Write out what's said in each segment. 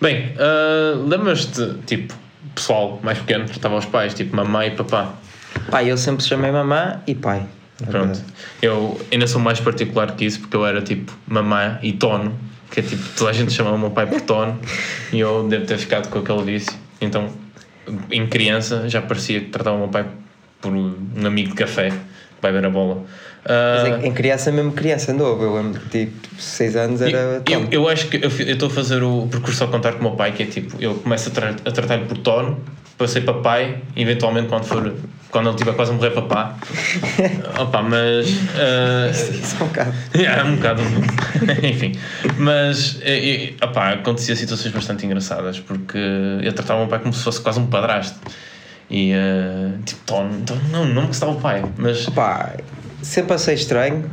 Bem, uh, lembras-te, tipo, pessoal mais pequeno, estavam os pais, tipo mamãe e papá. Pai, eu sempre chamei mamã e pai. Pronto. Eu ainda sou mais particular que isso porque eu era tipo mamã e tono, que é tipo, toda a gente chamava o meu pai por tono e eu devo ter ficado com aquele vício. Então, em criança, já parecia que tratava o meu pai por um amigo de café que vai ver a bola. Mas Uh, em, criança, mesmo criança novo, eu lembro que tipo 6 anos era. eu, eu acho que eu estou a fazer o percurso ao contrário com o meu pai, que é tipo, eu começo a, tra a tratar-lhe por tono, passei para pai, eventualmente quando for quando ele estiver quase a morrer papá. Opa, mas uh, Isso é um bocado. é um bocado. Enfim. Mas e, e, opá, acontecia situações bastante engraçadas porque eu tratava o meu pai como se fosse quase um padrasto. E uh, tipo, Tom, não, não me gostava o pai, mas Pá, sempre achei estranho.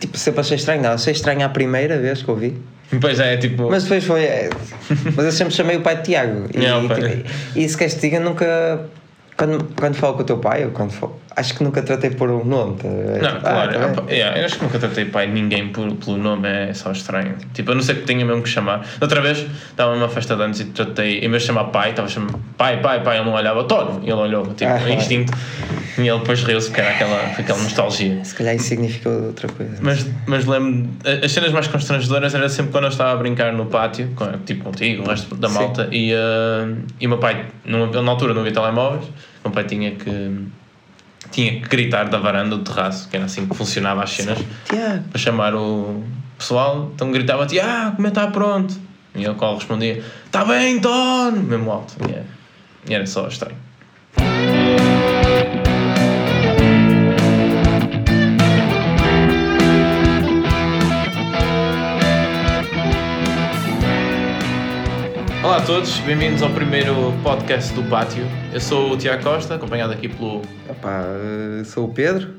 Tipo, sempre achei estranho, não. Achei estranho a primeira vez que ouvi. depois é tipo. Mas depois foi. é, mas eu sempre chamei o pai de Tiago. E, Não, pai. tipo, e se queres que te diga, nunca. Quando, quando falo com o teu pai, ou quando falo, acho que nunca tratei por um nome. tá? É Não, tipo, claro, ah, tá bem. opa, yeah, eu acho que nunca tratei pai de ninguém por, pelo nome, é só estranho. Tipo, a não ser que tenha mesmo que chamar. Outra vez estava numa festa de anos e tratei, em vez de chamar pai, estava a chamar pai, pai, pai, ele não olhava, Tono, e ele olhou, tipo, Ah. instinto. E ele depois riu-se porque era aquela, aquela nostalgia. Se calhar isso significa outra coisa. Mas, mas lembro as cenas mais constrangedoras era sempre quando eu estava a brincar no pátio, com- tipo contigo, o resto da Sim. malta, e, uh, e o meu pai, numa, na altura não havia telemóveis, o meu pai tinha que, tinha que gritar da varanda do terraço, que era assim que funcionava as cenas, Tiago, para chamar o pessoal, então gritava ah, como é que está pronto? E ele qual respondia, está bem, Tono, mesmo alto, e era, e era só estranho. Olá a todos, bem-vindos ao primeiro podcast do Pátio. Eu sou o Tiago Costa, acompanhado aqui pelo. eh, sou o Pedro.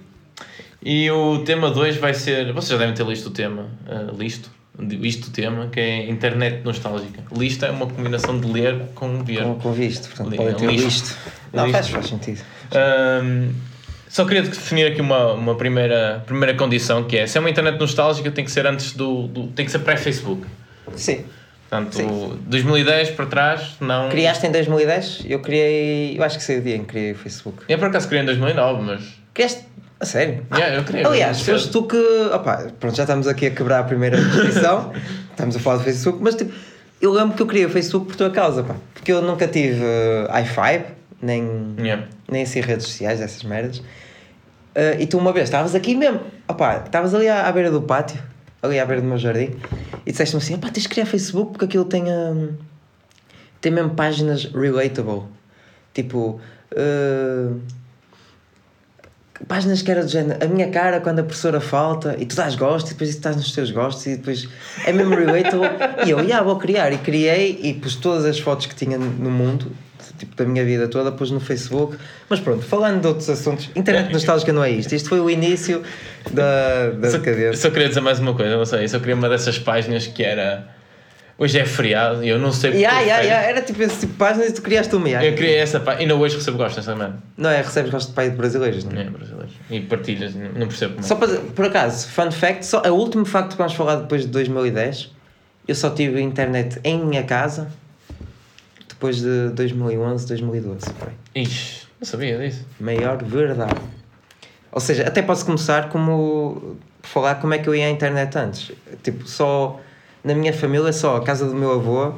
E o tema 2 vai ser. Vocês já devem ter listo o tema. uh, listo. Visto o tema, que é internet nostálgica. Lista é uma combinação de ler com ver. Com, com visto, portanto, Li- pode ter listo. visto. Não, Listo. faz, faz sentido. Ahm, só queria definir aqui uma, uma primeira, primeira condição que é se é uma internet nostálgica tem que ser antes do, do- tem que ser pré-Facebook. Sim. Portanto, Sim. 2010 para trás, não. Criaste em 2010? Eu criei. Eu acho que sei o dia em que criei o Facebook. Eu por acaso criei em 2009, mas. Criaste. A sério? Yeah, eu criei. Aliás, foste tu que. Opá, pronto, já estamos aqui a quebrar a primeira descrição. estamos a falar do Facebook, mas tipo, eu lembro que eu criei o Facebook por tua causa, pá. Porque eu nunca tive uh, i5, nem, Yeah. nem assim redes sociais, essas merdas. Uh, e tu uma vez estavas aqui mesmo, opá, estavas ali à, à beira do pátio, ali à beira do meu jardim, e disseste-me assim: opá, tens de criar Facebook porque aquilo tem. hum, tem mesmo páginas relatable. Tipo. uh, páginas que era do género, a minha cara quando a professora falta e tu dás gosto e depois estás nos teus gostos e depois é mesmo relatable e eu, yeah, vou criar e criei e pus todas as fotos que tinha no mundo tipo da minha vida toda, pus no Facebook mas pronto, falando de outros assuntos internet nostálgica não é isto, isto foi o início da, da Só, decadência só queria dizer mais uma coisa, não sei, só queria uma dessas páginas que era. Hoje é feriado e eu não sei porque. yeah, é yeah, yeah, era tipo esse tipo de páginas e tu criaste uma yeah. Eu criei essa página, ainda hoje recebo gosto dessa merda. não é, recebes gosto de pai de brasileiros não é? É, brasileiros. E partilhas, não não percebo como. é. Só para, por acaso, fun fact, só, o último facto que vamos falar depois de 2010, eu só tive internet em minha casa depois de 2011, 2012. Foi. Ixi, não sabia disso. Maior verdade. Ou seja, até posso começar como falar como é que eu ia à internet antes. Tipo, só na minha família, só a casa do meu avô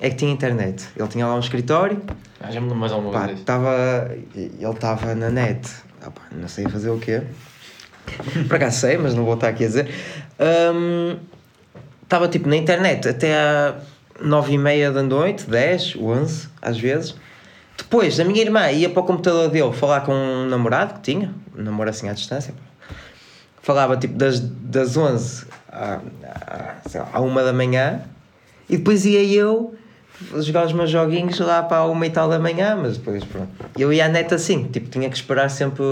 é que tinha internet. Ele tinha lá um escritório. Ah, já me lembro mais alguma pá, vez. Tava, ele estava na net. Ah, pá, não sei fazer o quê. para cá sei, mas não vou estar aqui a dizer. Hum, estava um, tipo na internet até a 9 e meia da noite, 10, 11, às vezes. Depois, a minha irmã ia para o computador dele falar com um namorado que tinha, um namoro assim à distância. Falava tipo das, das 11 à, à, à 1 da manhã e depois ia eu jogar os meus joguinhos lá para a uma e tal da manhã, mas depois pronto. Eu ia à net assim, tipo, tinha que esperar sempre.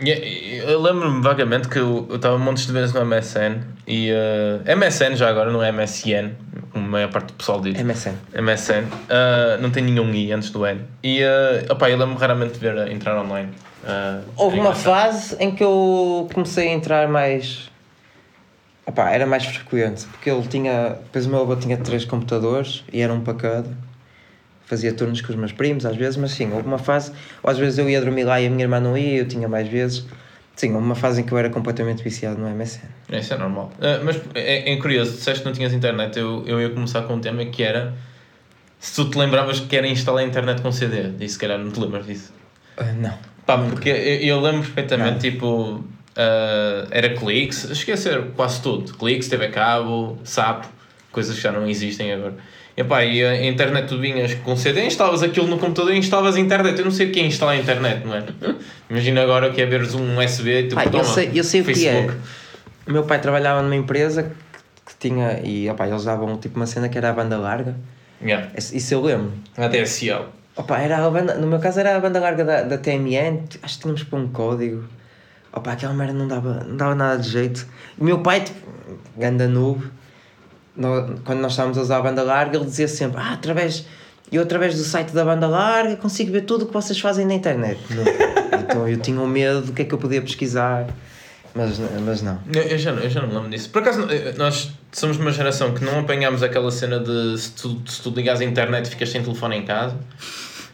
E- e- Eu lembro-me vagamente que eu eu estava montes de vezes no MSN e. eh, MSN já agora, não é MSN, como a maior parte do pessoal diz. MSN. MSN, ah, não tem nenhum I antes do N. E uh, opá, eu lembro raramente de ver a entrar online. Ah, Houve é uma fase em que eu comecei a entrar mais. Era mais frequente, porque ele tinha. Depois o meu avô tinha três computadores e era um para cada. Fazia turnos com os meus primos às vezes, mas sim, houve uma fase. Ou às vezes eu ia dormir lá e a minha irmã não ia, eu tinha mais vezes. Sim, houve uma fase em que eu era completamente viciado no MSN. Isso é normal. Ah, mas é, é curioso, disseste que não tinhas internet, eu, eu ia começar com um tema que era se tu te lembravas que era instalar a internet com CD, e se calhar não te lembras disso. Ah, não. Pá, porque eu, eu lembro perfeitamente, tipo, ah, era a ser quase tudo. Cliques, TV cabo, SAP, coisas que já não existem agora. E, pá, e a internet tu vinhas com CD, instalavas aquilo no computador e instalavas a internet. Eu não sei o que é instalar a internet, não é? Imagina agora que é veres um USB e tu Pá, eu toma, sei, eu sei o que Facebook. é. O meu pai trabalhava numa empresa que, que tinha. E opá, eles davam tipo uma cena que era a banda larga. Yeah. Isso eu lembro. A DSL. Opa, era a banda, no meu caso era a banda larga da, da TMN, acho que tínhamos que pôr um código. Opa, aquela merda não dava, não dava nada de jeito. O meu pai, tipo, ganda noob, no- quando nós estávamos a usar a banda larga, ele dizia sempre: Ah, através, eu através do site da banda larga consigo ver tudo o que vocês fazem na internet. Então eu tinha um medo do que é que eu podia pesquisar, mas, mas não. Eu, eu já, não- eu já não me lembro disso. Por acaso, nós somos uma geração que não apanhámos aquela cena de se tu, se tu ligas à internet ficas sem telefone em casa.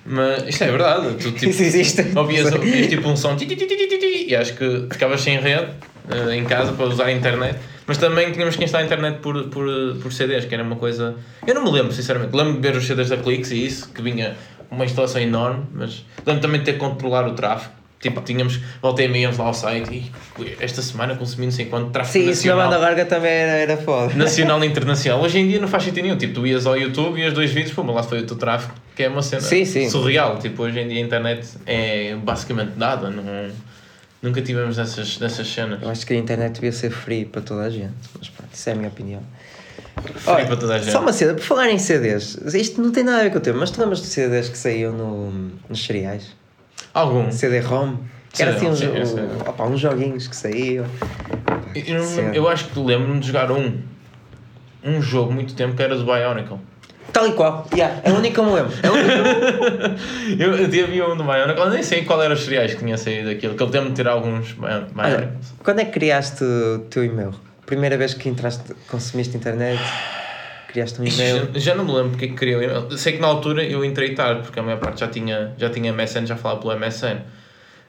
Mas isto é verdade. Tu, tipo, Isso existe. ouvias, ouvias tipo um som e acho que ficavas sem rede eh, em casa para usar a internet. Mas também tínhamos que instalar a internet por, por, por CDs, que era uma coisa. Eu não me lembro, sinceramente. Lembro de ver os CDs da Clix e isso, que vinha uma instalação enorme, mas lembro também de ter que controlar o tráfego. Tipo, tínhamos, voltei meia lá ao site e esta semana consumi não sei quanto tráfego Sim, isso na nacional. banda larga também era, era foda. Nacional e internacional. Hoje em dia não faz sentido nenhum. Tipo, tu ias ao YouTube e as dois vídeos, pô, mas lá foi o teu tráfego, que é uma cena Sim, sim. surreal. Tipo, hoje em dia a internet é basicamente nada. Não, nunca tivemos dessas, dessas cenas. Eu acho que a internet devia ser free para toda a gente, mas pronto, isso é a minha opinião. Free para toda a gente. Só uma cena, por falar em CDs, isto não tem nada a ver com o tema, mas tu lembras de CDs que saíam no, nos cereais? Algum. CD-ROM? Que era assim uns, o- opa, uns joguinhos que saíam. Eu, eu eu acho que lembro-me de jogar um. Um jogo muito tempo que era do Bionicle. Tal e qual, yeah, é o único que eu me lembro. É único. Eu, eu havia um do Bionicle, eu nem sei qual era os cereais que tinha saído daquilo, que ele teve-me de tirar alguns Olha, Bionicles. quando é que criaste o teu e-mail? Primeira vez que entraste, consumiste internet, criaste um e-mail. Já, já não me lembro porque é que queria o e-mail. Sei que na altura eu entrei tarde, porque a maior parte já tinha, já tinha MSN, já falava pelo MSN.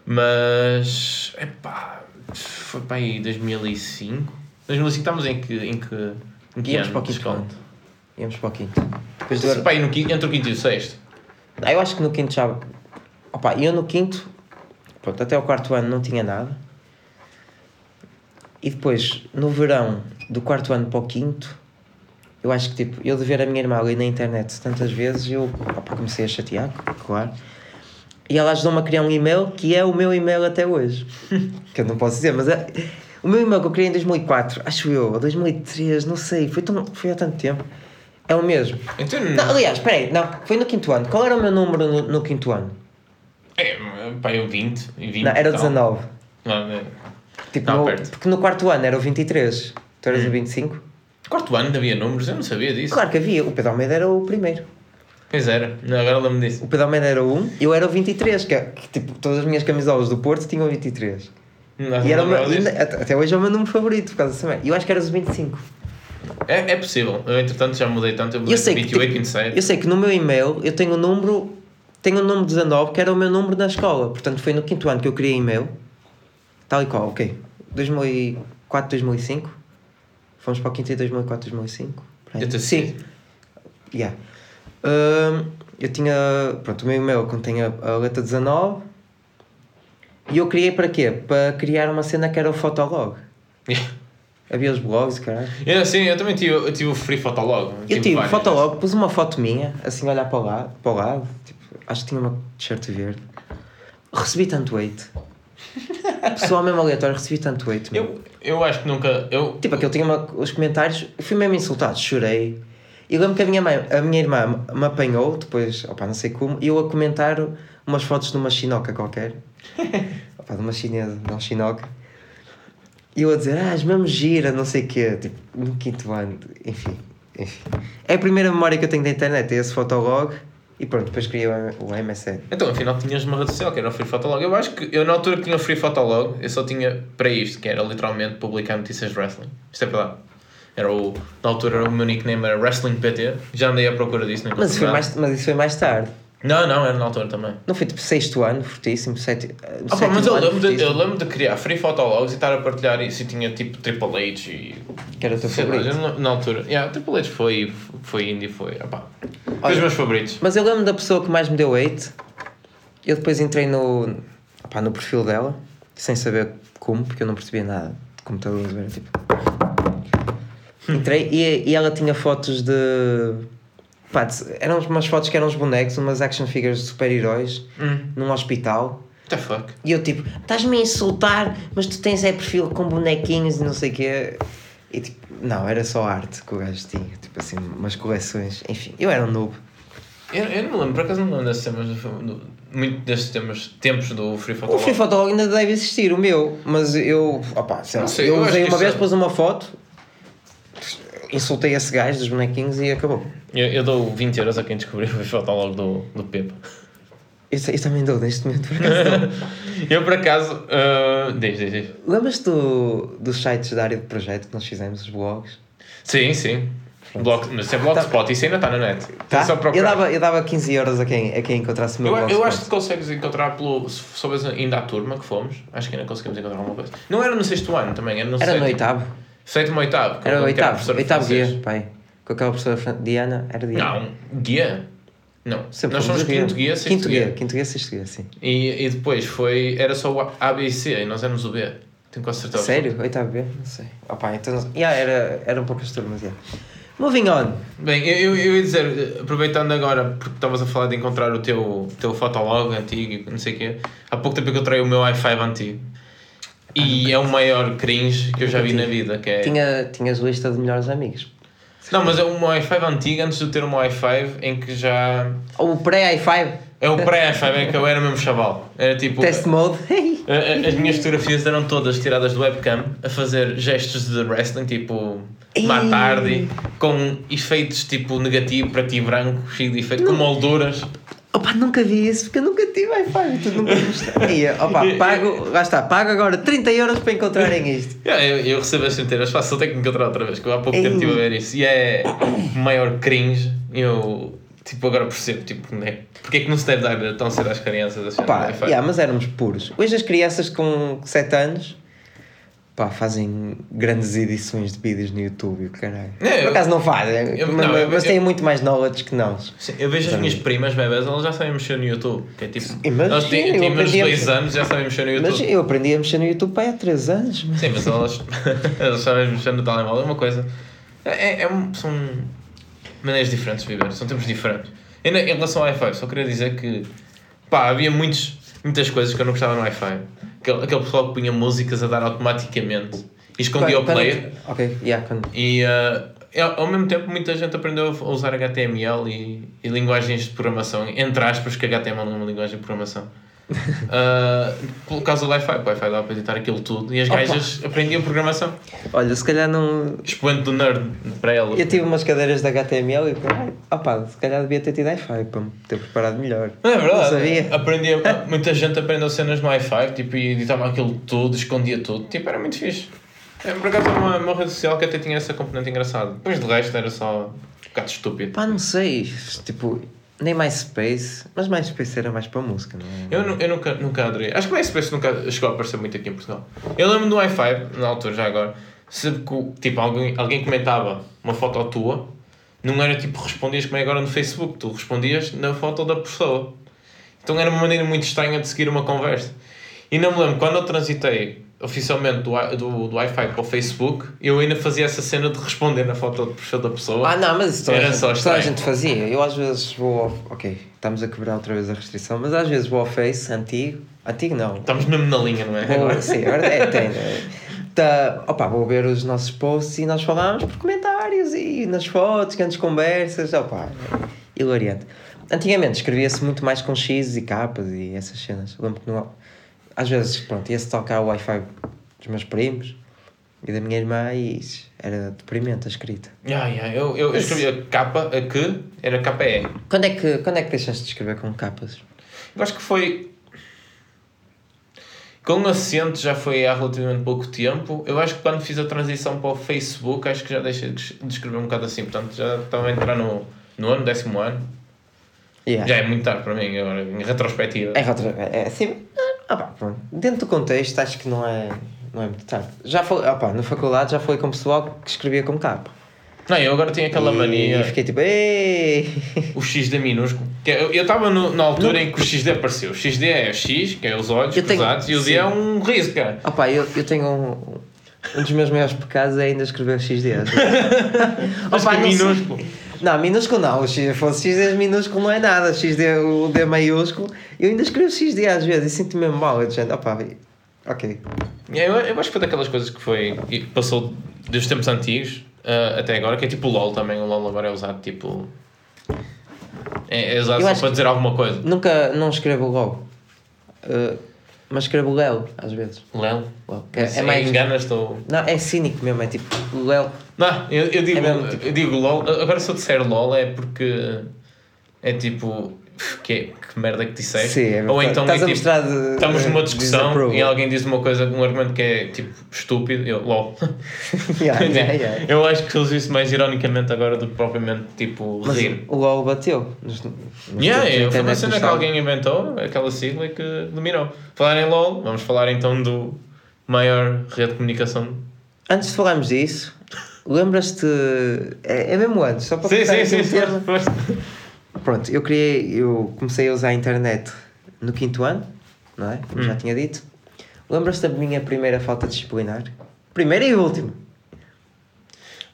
Mas, epá, foi para aí 2005. 2005 estávamos em que, em que, em que Íamos ano para o quinto. Íamos para o quinto. Depois do Pá, no quinto, entre o quinto e o sexto. Ah, eu acho que no quinto já. Opa, eu no quinto, pronto, até o quarto ano não tinha nada. E depois, no verão, do quarto ano para o quinto, eu acho que tipo, eu de ver a minha irmã ali na internet tantas vezes, eu opa, comecei a chatear, claro. E ela ajudou-me a criar um e-mail que é o meu e-mail até hoje. que eu não posso dizer, mas é, o meu e-mail que eu criei em 2004, acho eu, ou 2003, não sei, foi, tão, foi há tanto tempo. É o mesmo. Então, Não, aliás, espera aí, não, foi no quinto ano. Qual era o meu número no, no quinto ano? é, pá, eu 20. e 20 Não, era tal. 19. Não, é. Tipo, Não, no- porque no quarto ano era o 23. Tu eras Hum. o 25? Quarto ano havia números, eu não sabia disso. Claro que havia. O Pedro Almeida era o primeiro. Pois era, Não, agora lembro-me disso. O Pedro Almeida era o 1 e eu era o 23. Que, é- que, tipo, todas as minhas camisolas do Porto tinham o 23. Não, E era disso. ainda- até, hoje é o meu número favorito por causa dessa merda. Eu acho que eras o 25. É, é possível. Eu, entretanto, já mudei tanto. Eu mudei Eu sei, que, 28, tipo, 27. eu sei que no meu e-mail eu tenho o número. Tenho o número 19, que era o meu número na escola. Portanto, foi no quinto ano que eu criei e-mail. Tal e qual, ok. 2004, 2005. Fomos para o quinto em 2004, 2005. por aí. Deve ter Sim. Yeah. Hum, eu tinha. Pronto, o meu e-mail contém a, a letra 19. E eu criei para quê? Para criar uma cena que era o Fotolog. Havia os blogs, caralho. Eu, sim, eu também tive, eu tive o Free Fotolog. Eu tive vários. Fotolog, pus uma foto minha, assim, olhar para o lado, para o lado tipo, acho que tinha uma t-shirt verde. Recebi tanto hate. Pessoal mesmo aleatório, recebi tanto hate. meu. Eu, eu acho que nunca. Eu, Tipo, aquele tinha uma, os comentários, fui mesmo insultado, chorei. E lembro que a minha, mãe, a minha irmã me apanhou, depois, opa, não sei como, e eu a comentar umas fotos de uma chinoca qualquer. opa, de uma chinesa, de uma chinoca. E eu a dizer, ah, és mesmo gira, não sei o quê, tipo, no quinto ano, enfim, enfim. É a primeira memória que eu tenho da internet, é esse fotolog, E pronto, depois criei o o MSN. Então, afinal, tinhas uma rede social que era o Free Fotolog. Eu acho que eu, na altura que tinha o Free Fotolog, eu só tinha para isto, que era literalmente publicar notícias de wrestling. Isto é verdade. Era o, na altura o meu nickname era Wrestling PT. Já andei à procura disso, Mas foi mais, mas isso foi mais tarde. Não, não, era na altura também. Não foi tipo sexto ano, fortíssimo, sete, Ah, pá, sétimo mas eu lembro, de, eu lembro de criar free fotologs e estar a partilhar isso e tinha tipo Triple H e. que era o teu lá, favorito. não- na altura. Yeah, Triple H foi, foi indie, foi. Ah, pá. Olha, os meus favoritos. Mas eu lembro da pessoa que mais me deu hate. Eu depois entrei no, opá, no perfil dela, sem saber como, porque eu não percebia nada de computadores. Era tipo. Entrei e, e ela tinha fotos de. Pá, eram umas fotos que eram uns bonecos, umas action figures de super-heróis, Hum. num hospital. What the fuck? E eu tipo, estás-me a insultar, mas tu tens é perfil com bonequinhos e não sei o quê. E tipo, não, era só arte que o gajo tinha, tipo assim, umas coleções. Enfim, eu era um noob. Eu, eu não me lembro, por acaso não me lembro desses temas, do- muito destes temas, tempos do Free O Fotolog. Free Fotolog ainda deve existir, o meu, mas eu, opá, sei lá, sei, eu eu usei uma vez, é- pus uma foto, insultei esse gajo dos bonequinhos e acabou. Eu, eu dou 20 euros a quem descobrir o Fotolog do, do Pepe. Isso, isso também dou neste momento, por acaso. eu por acaso. Uh, diz, diz, diz. Lembras-te do, dos sites da área de projeto que nós fizemos, os blogs? Sim, sim. Blog, mas é Blogspot, isso ainda está na net. Tá? Só Eu, dava, eu dava 15 euros a quem, a quem encontrasse o meu Eu, eu blogspot. acho que consegues encontrar pelo. Se ainda a turma que fomos, acho que ainda conseguimos encontrar alguma coisa. Não era no sexto ano também, era no Era sétimo. no oitavo. Sétimo ou oitavo. Era o oitavo. Oitavo francês. guia, pai. Com aquela professora Diana, era Diana. Não, guia. Não. Sempre Nós somos quinto guia, sexto Quinto guia. guia, quinto guia, sexto guia, sim. E, e depois foi. Era só o A, B e C e nós éramos o B. Tenho quase certeza. Sério? Oitavo B? Não sei. Opa, então... Yeah, era, eram poucas turmas, yeah. Moving on. Bem, eu, eu, ia dizer, aproveitando agora, porque estavas a falar de encontrar o teu, teu fotolog antigo e não sei o quê, há pouco tempo encontrei o meu i5 antigo. E é o maior cringe que eu já vi na vida, que é... Tinha, tinhas lista de melhores amigos. Não, mas é um i5 antigo, antes de ter um i5, em que já... Ou o pré-i5. É o pré-i5, é que eu era mesmo chaval. Era tipo... Test mode. a- a- As minhas fotografias eram todas tiradas do webcam, a fazer gestos de wrestling, tipo... Ei. Matardi, com efeitos tipo negativo, preto e branco, cheio de efeitos, com molduras. Opa, nunca vi isso porque eu nunca tive i5. Tu nunca. Aí, opa, pago, lá está, pago agora 30 euros para encontrarem isto. Yeah, eu, eu recebo as centenas, faço, só tenho que encontrar outra vez, que eu há pouco Ei. tempo estive a ver isso. E é o maior cringe. Eu, tipo, agora percebo, tipo, né? porque é que não se deve dar tão cedo às crianças assim, Opa, Wi-Fi? yeah, mas éramos puros. Hoje as crianças com 7 anos pá, fazem grandes edições de vídeos no YouTube, o caralho. É, Por acaso não fazem, eu- mas, não, eu- mas eu- têm muito mais knowledge que nós. Sim, eu vejo as minhas primas bebés, elas já sabem mexer no YouTube. Que é tipo, Imagina, elas têm, têm menos de aprendi a 2 mexer. anos já sabem mexer no YouTube. Mas eu aprendi a mexer no YouTube pá, há 3 anos. mas- Sim, mas elas, elas sabem mexer no telemóvel, é uma coisa. É, é um- são maneiras diferentes de viver, são tempos diferentes. E em relação ao Wi-Fi, só queria dizer que pá, havia muitos, muitas coisas que eu não gostava no Wi-Fi. Aquele, aquele pessoal que punha músicas a dar automaticamente e escondia o player. Ok, yeah, quando... E ao ao mesmo tempo, muita gente aprendeu a usar HTML e, e linguagens de programação, entre aspas, que HTML não é uma linguagem de programação. Ah, por causa do Wi-Fi, o Wi-Fi dava para editar aquilo tudo e as Opa. gajas aprendiam programação. Olha, se calhar não. Expoente do nerd para ela. Eu tive umas cadeiras de HTML e ai, opá, se calhar devia ter tido i5 para me ter preparado melhor. Não é verdade? Não sabia. Aprendia, muita gente aprendeu cenas no Wi-Fi tipo, e editava aquilo tudo, escondia tudo. Tipo, era muito fixe. É, por acaso era uma, uma rede social que até tinha essa componente engraçada. Depois de resto era só um bocado estúpido. Pá, não sei, tipo, nem MySpace, mas MySpace era mais para música, não é? Eu, eu nunca, nunca adorei. Acho que MySpace nunca chegou a aparecer muito aqui em Portugal. Eu lembro do Wi-Fi, na altura, já agora, o- tipo, alguém, alguém comentava uma foto tua, não era tipo respondias como é agora no Facebook, tu respondias na foto da pessoa. Então era uma maneira muito estranha de seguir uma conversa. E não me lembro, quando eu transitei oficialmente do, do, do Wi-Fi para o Facebook, eu ainda fazia essa cena de responder na foto de perfil da pessoa. Ah, não, mas isso toda, a Era gente, só toda a gente fazia. Eu às vezes vou ao. Ok, estamos a quebrar outra vez a restrição, mas às vezes vou ao Face antigo. Antigo não. Estamos mesmo na linha, não é? Vou, Agora. sim, agora é, tem. Tá, opa, vou ver os nossos posts e nós falamos por comentários e nas fotos, grandes conversas. Opa, hilariante. Antigamente escrevia-se muito mais com X e capas e essas cenas. Lembro que não, às vezes, pronto, ia-se tocar o Wi-Fi dos meus primos E da minha irmã, isso era deprimente a escrita. Yeah, yeah. Eu, eu, eu escrevi a capa, a que era KPE. Quando é que, quando é que deixaste de escrever com capas? Eu acho que foi. Com acento já foi há relativamente pouco tempo. Eu acho que quando fiz a transição para o Facebook, acho que já deixei de de escrever um bocado assim. Portanto, já estava a entrar no, no ano, décimo ano. Yeah. Já é muito tarde para mim, agora, em retrospectiva. É, retro- é assim. Ah, pá, pronto. Dentro do contexto, acho que não é, não é muito tarde. Já foi, ah, pá, na faculdade já foi com pessoal que escrevia com capa. Não, eu agora tenho aquela e, mania. E fiquei tipo, ei! O XD minúsculo. Que é- eu estava na altura em que o XD apareceu. O XD é o X, que é os olhos Eu tenho- cruzados, e o D é um riso, cara. Ah, pá, eu, eu tenho um. Um dos meus maiores pecados é ainda escrever XD. Mas Opa, não sei. Não, minúsculo não. O X, se fosse XD minúsculo não é nada. XD, o D maiúsculo. Eu ainda escrevo XD às vezes e sinto-me mesmo mal. Eu dizendo, opá, ok. É, Eu, eu acho que foi daquelas coisas que foi. passou dos tempos antigos ah, até agora, que é tipo o LOL também. O LOL agora é usado tipo. É, é usado Eu só para dizer alguma coisa. Nunca, não escrevo LOL. Uh, mas escrevo Lel, às vezes. LEL? Lel. É, É, é mais... Enganas-te ou. Não, é cínico mesmo. É tipo, Lel. Não, eu, eu, digo, É tipo- eu digo LOL. Agora se eu disser LOL é porque. É tipo. Que, que merda que disseste. Sim, é ou então é tipo, de- estamos numa discussão e alguém diz uma coisa, um argumento que é tipo estúpido. Eu, LOL. yeah, yeah, yeah. Eu acho que uso isso mais ironicamente agora do que propriamente tipo Mas rir. o LOL bateu. Nos, nos Yeah, yeah, foi uma cena que alguém inventou, aquela sigla que dominou. Falar em LOL, vamos falar então do maior rede de comunicação. Antes de falarmos disso, lembras-te. É, é mesmo antes, só para Sim, sim, sim, sim. Pronto, eu criei, eu comecei a usar a internet no quinto ano, não é? Como Hum. já tinha dito. Lembras-te da minha primeira falta disciplinar? Primeira e última.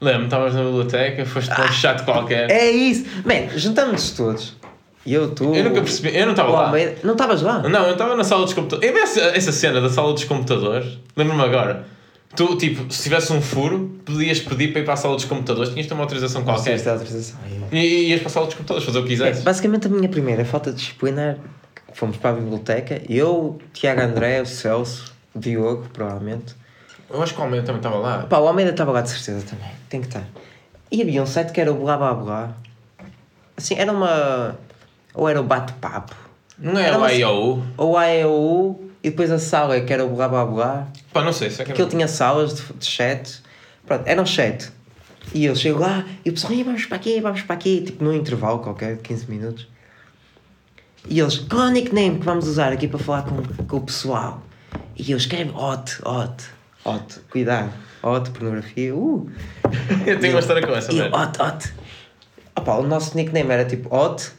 Lembro-me, estavas na biblioteca, foste para um chato qualquer. É isso! Man, juntamos-nos todos. E eu, tu. Eu nunca percebi, eu não estava lá. Não estavas lá? Não, eu estava na sala dos computadores. Eu vi essa, essa cena da sala dos computadores, lembro-me agora. Tu, tipo, se tivesse um furo, podias pedir para ir para a sala dos computadores, tinhas de ter uma autorização qualquer. Esta autorização. E, e ias para a sala dos computadores fazer o que É, quisesse. basicamente a minha primeira falta disciplinar, fomos para a biblioteca, eu, Tiago André, o Celso, o Diogo, provavelmente. Eu acho que o Almeida também estava lá. Pá, o Almeida estava lá de certeza também, tem que estar. E havia um site que era o Blá Blá Blá. Assim, era uma. Ou era o Bate-Papo, Não é Era o IOU? ou a AEU, e depois a sala que era o Blá Blá Blá. Pá, não sei, se que que ele tinha salas de, de chat. Pronto, era um chat. E eu chego lá e o pessoal, "Ih, vamos para aqui, vamos para aqui, tipo num intervalo qualquer, de 15 minutos. E eles, qual é o nickname que vamos usar aqui para falar com, com o pessoal? E eu escrevo hot, hot, hot, cuidado, hot, pornografia, uh. Eu tenho uma história com essa, velho. hot. Opa, o nosso nickname era tipo hot.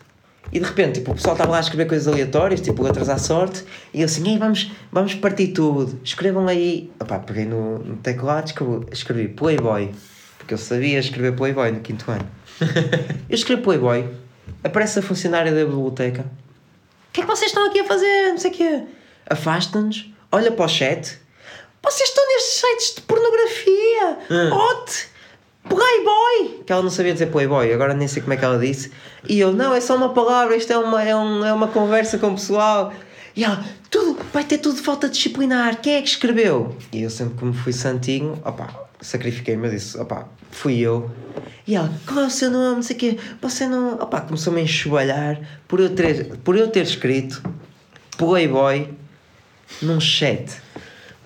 E de repente, tipo, o pessoal estava lá a escrever coisas aleatórias, tipo letras à sorte, e eu assim, Ei, vamos, vamos partir tudo, escrevam aí. Opa, peguei no, no teclado, escrevi, escrevi Playboy, porque eu sabia escrever Playboy no quinto ano. Eu escrevi Playboy, aparece a funcionária da biblioteca. O que é que vocês estão aqui a fazer? Não sei o quê. Afasta-nos, olha para o chat. Vocês estão nestes sites de pornografia. Hot. Playboy! Que ela não sabia dizer Playboy, agora nem sei como é que ela disse. E eu, não, é só uma palavra, isto é uma, é um, é uma conversa com o pessoal. E ela, tudo, vai ter tudo falta disciplinar, quem é que escreveu? E eu sempre como fui santinho, opá, sacrifiquei-me, eu disse, opá, fui eu. E ela, qual é o seu nome, não sei o quê, você não... Opá, começou-me a enxovalhar por eu ter, por eu ter escrito Playboy num chat.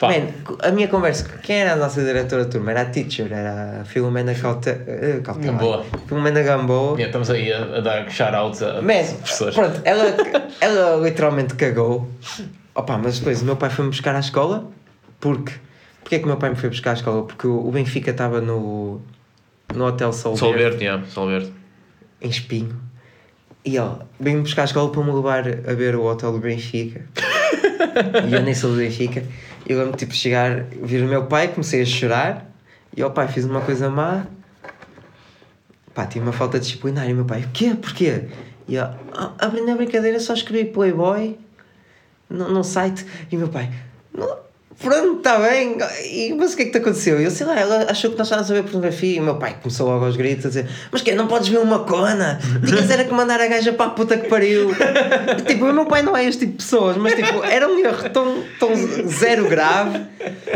Pá. Man, a minha conversa, quem era a nossa diretora de turma? Era a teacher, era a Filomena Caute... eh. Gamboa. Filomena Gamboa. Yeah, estamos aí a, a dar shout-outs a Man, professores. pronto, ela, ela literalmente cagou. Opa, mas depois o meu pai foi-me buscar à escola. Porque... Porquê que o meu pai me foi buscar à escola? Porque o Benfica estava no, no Hotel Sol, Sol Verde, verde, yeah, sol verde. em Espinho. E ele veio-me buscar à escola para me levar a ver o Hotel do Benfica. e eu nem sou do Benfica. Eu lembro tipo chegar, vir o meu pai, comecei a chorar. E o pai fiz uma coisa má. Pá, tive uma falta disciplinar. E meu pai, o quê? Porquê? E eu, ah, abrindo a brincadeira, só escrevi Playboy no, site. E meu pai, não, Pronto, está bem. E, mas o que é que te aconteceu? Eu sei lá, ela achou que nós estávamos a ver pornografia e o meu pai começou logo aos gritos a dizer: Mas que Não podes ver uma cona? Tinhas era que mandar a gaja para a puta que pariu. tipo, o meu pai não é este tipo de pessoas, mas tipo, era um erro tão, tão zero grave.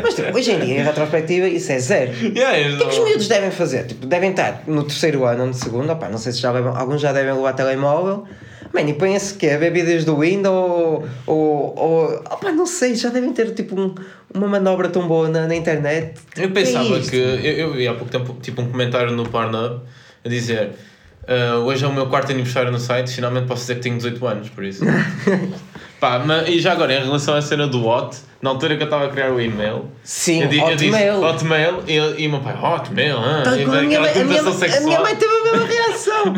Mas tipo, hoje em dia, em retrospectiva, isso é zero. Yeah, O que é que os miúdos devem fazer? Tipo, devem estar no terceiro ano ou no segundo, opá, não sei se já levam, alguns já devem levar telemóvel. Mano, e põem-se que a ver vídeos do Windows ou, ou, ou opá, não sei, já devem ter tipo um- uma manobra tão boa na, na internet. Eu Que é pensava que. Eu, eu vi há pouco tempo tipo um comentário no Pornhub a dizer. "Ah, hoje é o meu quarto aniversário no site, finalmente posso dizer que tenho 18 anos, por isso. Pá, mas, e já agora, em relação à cena do Hot, na altura que eu estava a criar o e-mail, Sim, eu, di- eu disse Hotmail. Hotmail e, e o meu pai, Hotmail, ah, e a, minha, a, minha, a minha mãe teve a mesma reação.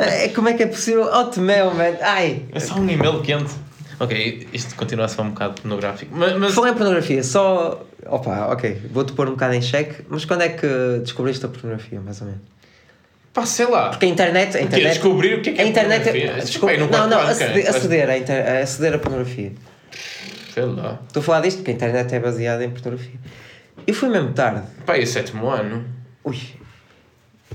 É, Como é que é possível? Hotmail, man. Ai. É só um e-mail quente. Ok, isto continua a ser um bocado pornográfico. Mas, mas Falei em pornografia, só. Opa, ok, vou-te pôr um bocado em xeque, mas quando é que descobriste a pornografia, mais ou menos? Pá, sei lá. Porque a internet. A internet Descobrir o que é que é a internet pornografia? desculpa, Pai, no não, não, ano, aceder, aceder, a inter, a aceder a pornografia. Sei lá. Estou a falar disto porque a internet é baseada em pornografia. Eu fui mesmo tarde. Pá, e o sétimo ano? Ui.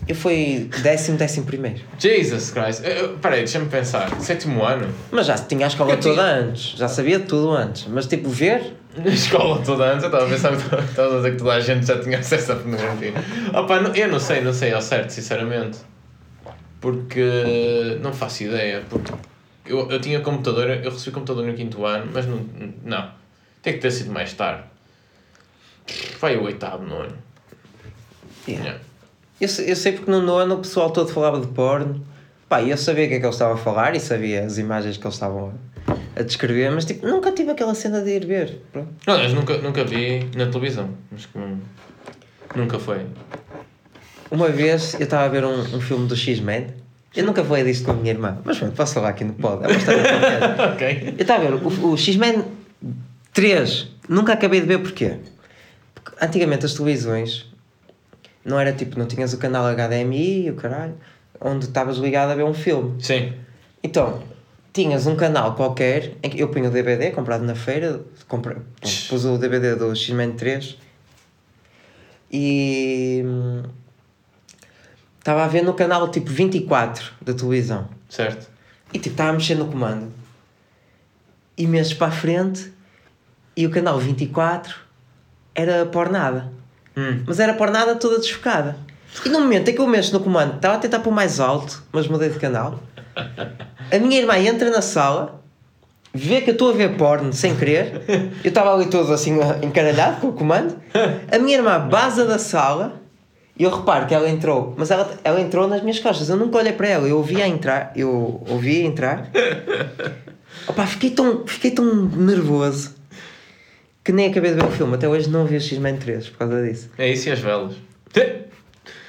Eu fui décimo, décimo primeiro. Jesus Christ. Eu- Peraí, deixa-me pensar. Sétimo ano? Mas já tinha a escola Eu tinha- toda antes. Já sabia tudo antes. Mas tipo, ver. Na escola toda antes, eu estava a pensar, estava a dizer que toda a gente já tinha acesso à pornografia. Opa, não- eu não sei, não sei ao certo, sinceramente. Porque não faço ideia. Porque eu, eu tinha computador, eu recebi computador no quinto ano, mas não. Não. Tem que ter sido mais tarde. Vai o oitavo, nono. Yeah. Yeah. Eu, sei- eu sei porque no nono o pessoal todo falava de porno. Pá, eu sabia o que é que eles estavam a falar e sabia as imagens que eles estavam a, a descrever, mas tipo, nunca tive aquela cena de ir ver. Pronto. Não, mas nunca, nunca vi na televisão. Mas não- nunca foi. Uma vez eu estava a ver um, um filme do X-Men. Eu nunca falei disto com a minha irmã, mas pronto, posso falar aqui no pod. É uma história. Eu estava a ver o, o X-Men 3, nunca acabei de ver porquê. Porque antigamente as televisões não era tipo, não tinhas o canal HDMI o caralho, onde estavas ligado a ver um filme. Sim. Então, tinhas um canal qualquer em que eu punho o DVD comprado na feira, compre, pronto, pus o DVD do X-Men 3 e hum, estava a ver no canal tipo 24 da televisão. Certo. E tipo, estava a mexer no comando. E meses para a frente, e o canal 24 era pornada. Hum. Mas era pornada toda desfocada. E no momento em que eu mexo no comando, estava a tentar pôr mais alto, mas mudei de canal. A minha irmã entra na sala, vê que eu estou a ver porno sem querer. Eu estava ali todo assim encaralhado com o comando. A minha irmã baza da sala e eu reparo que ela entrou, mas ela, ela entrou nas minhas costas. Eu nunca olhei para ela, eu ouvi-a entrar, eu ouvi entrar. Opa, fiquei tão, fiquei tão nervoso que nem acabei de ver o filme. Até hoje não vi o X-Men 3 por causa disso. É isso e as velas.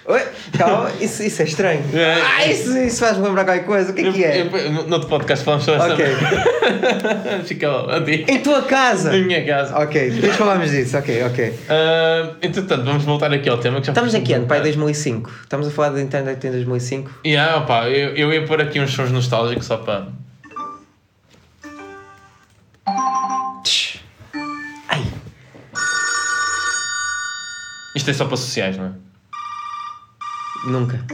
Oi, calma, isso, isso é estranho. É. Ah, isso, isso faz-me lembrar qualquer coisa. O que é que é? Eu- eu- No outro podcast falamos sobre essa Ok. Fica a ti. Em tua casa! Em minha casa. Ok, depois falamos disso. Ok, ok. Ah, entretanto, vamos voltar aqui ao tema que já Estamos que ano? Pai, muito 2005. Estamos a falar da internet em 2005. E ah, opa, eu, eu ia pôr aqui uns sons nostálgicos só para. Isto é só para sociais, não é? nunca.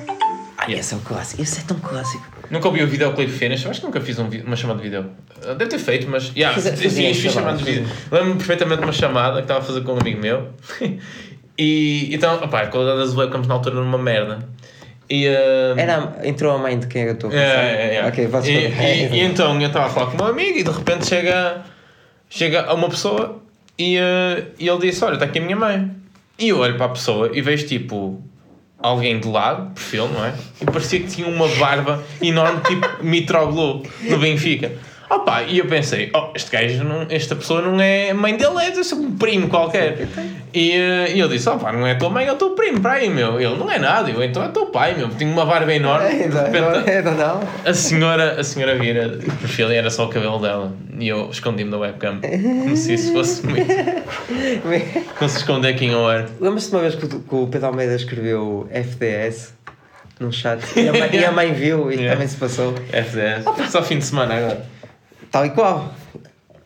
Ai, esse é um clássico. Esse é tão clássico. Nunca ouvi o videoclipe finish, eu acho que nunca fiz um uma chamada de vídeo. Ah, Deve ter feito, mas. Yeah, Fiz- sim, fazia fiz chamada de vídeo. Lembro-me perfeitamente de uma chamada que estava a fazer com um amigo meu. e então, opá, a qualidade das webcams na altura era uma merda. E. ah, Era, entrou a mãe de quem eu estou a É, pensar. é, é. Ok, podes e, e, e então eu estava a falar com o meu amigo e de repente chega, chega a uma pessoa e, eh, e ele disse: Olha, está aqui a minha mãe. E eu olho para a pessoa e vejo tipo alguém de lado, perfil, não é? E parecia que tinha uma barba enorme, tipo Mitroglou, do Benfica. Opa, e eu pensei, oh, este gajo, não, esta pessoa não é mãe dele, é um primo qualquer. E, e eu disse, opa, não é tua mãe, é o teu primo, para aí, meu. Ele, não é nada, eu, então é teu pai, meu. Tinha uma barba enorme. de É, não, repente, é, não, não. a senhora, a senhora vira o perfil e era só o cabelo dela. E eu escondi-me da webcam. Como se isso fosse muito. Como se esconder quem eu era. Lembras-te de uma vez que, o- que o Pedro Almeida escreveu FDS num chat e a mãe, e a mãe viu e Yeah. também se passou? FDS. Só fim de semana agora. Tal e qual.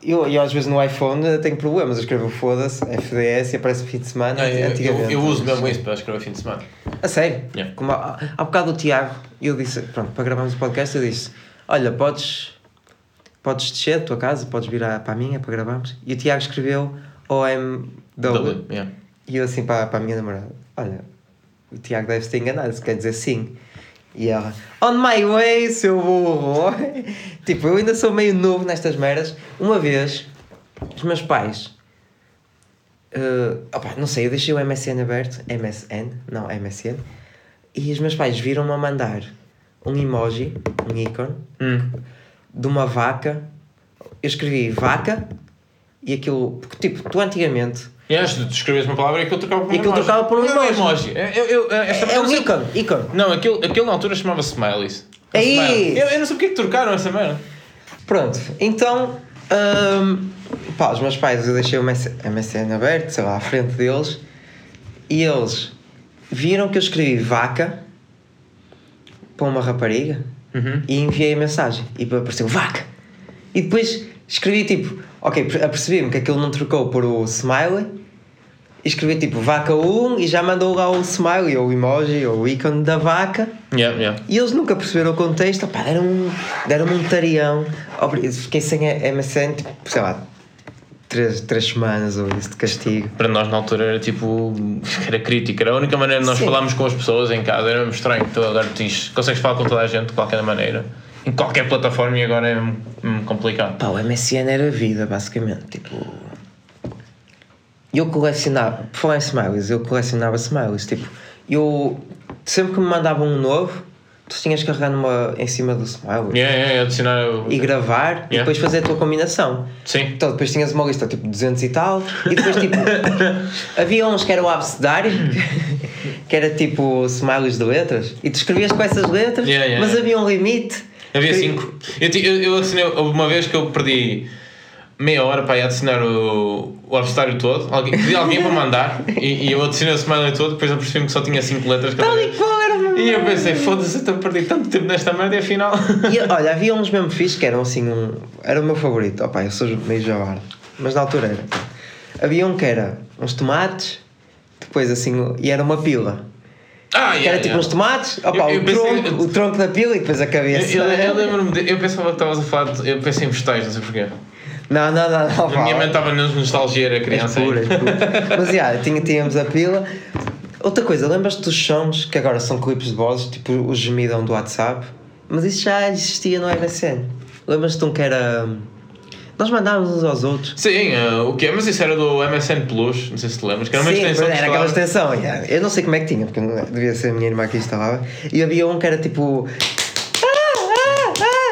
Eu, eu às vezes no iPhone tenho problemas, eu escrevo foda-se, FDS e aparece fim de semana. Não, eu, eu, eu uso mesmo isso para escrever fim de semana. A sério? Yeah. Como há, há bocado o Tiago, eu disse, pronto, para gravarmos o podcast, eu disse: Olha, podes, podes descer da tua casa, podes vir à- para a minha para gravarmos. E o Tiago escreveu OMW. W, yeah. E eu assim para, para a minha namorada: Olha, o Tiago deve ter enganado, isso quer dizer sim. E ela, on my way, seu burro. tipo, eu ainda sou meio novo nestas merdas. Uma vez, os meus pais, eh, opa, não sei, eu deixei o MSN aberto, MSN, não, MSN, e os meus pais viram-me a mandar um emoji, um ícone, Hum. de uma vaca. Eu escrevi vaca e aquilo, porque tipo, tu antigamente E antes de escreveres uma palavra, aquilo trocava por um E aquilo emoji. trocava por um Não é emoji. Eu, eu, esta é um ícone, ícone. Não, aquilo, aquilo na altura chamava Smileys. Um É smile. isso. Eu, eu não sei porque é que trocaram essa merda. Pronto, então, hum, pá, os meus pais, eu deixei o MS MSN aberto, sei lá, à frente deles, e eles viram que eu escrevi vaca para uma rapariga Uhum. e enviei a mensagem e apareceu vaca. E depois escrevi tipo, ok, apercebi-me que aquilo não trocou por o smiley, escrevi tipo vaca 1 e já mandou lá o smiley, ou o emoji, ou o ícone da vaca. Yeah, yeah. E eles nunca perceberam o contexto, opá, deram-me um, deram um tarião. Fiquei sem MSN, tipo, sei lá, três, três semanas ou isso de castigo. Para nós na altura era tipo. Era crítica. Era a única maneira de nós Sim. falarmos com as pessoas em casa. Era mesmo estranho. Tu agora tens, consegues falar com toda a gente de qualquer maneira. Em qualquer plataforma e agora é complicado. Pá, o MSN era a vida, basicamente. Tipo. Eu colecionava, por falar em smileys, eu colecionava smileys. Tipo, eu sempre que me mandavam um novo, tu tinhas que carregar numa, em cima do smiley Yeah, yeah, adicionar. o- e gravar e Yeah. depois fazer a tua combinação. Sim. Então depois tinhas uma lista tipo 200 e tal, e depois tipo. havia uns que era o abecedário, que era tipo smileys de letras, e tu escrevias com essas letras, Yeah, mas havia um limite. Havia Escrevi- cinco. Eu, ti- eu, eu assinei. Uma vez que eu perdi meia hora para ir adicionar o, o abecedário todo. Alguém, pedi alguém para mandar e, e eu adicionei o smiley todo. Depois eu percebi que só tinha cinco letras cada Tal e vez. qual era uma E eu pensei, foda-se, eu estou a perder tanto tempo nesta merda e afinal. E olha, havia uns mesmo fixos que eram assim um. Era o meu favorito. Opa, eu sou meio javar. Mas na altura era. Havia um que era uns tomates, depois assim. E era uma pila. Ah, Que yeah, era tipo yeah. uns tomates, opa, Eu- eu o, pensei- tronco, o tronco da pila e depois a Eu, cabeça. eu, eu lembro-me, eu pensava que estavas a falar, de, eu pensei em vegetais, não sei porquê. Não, não, não, não. A minha mente estava na nostalgia, era És criança. pura, ainda. és pura. Mas já, tinha, tínhamos a pila. Outra coisa, lembras-te dos sons que agora são clipes de voz, tipo o gemidão do WhatsApp? Mas isso já existia no MSN. Lembras-te de um que era. Nós mandávamos uns aos outros. Sim, eh, o que é? Mas isso era do MSN Plus, não sei se te lembras, que era uma Sim, extensão era aquela extensão. yeah. Eu não sei como é que tinha, porque devia ser a minha irmã que instalava. E havia um que era tipo.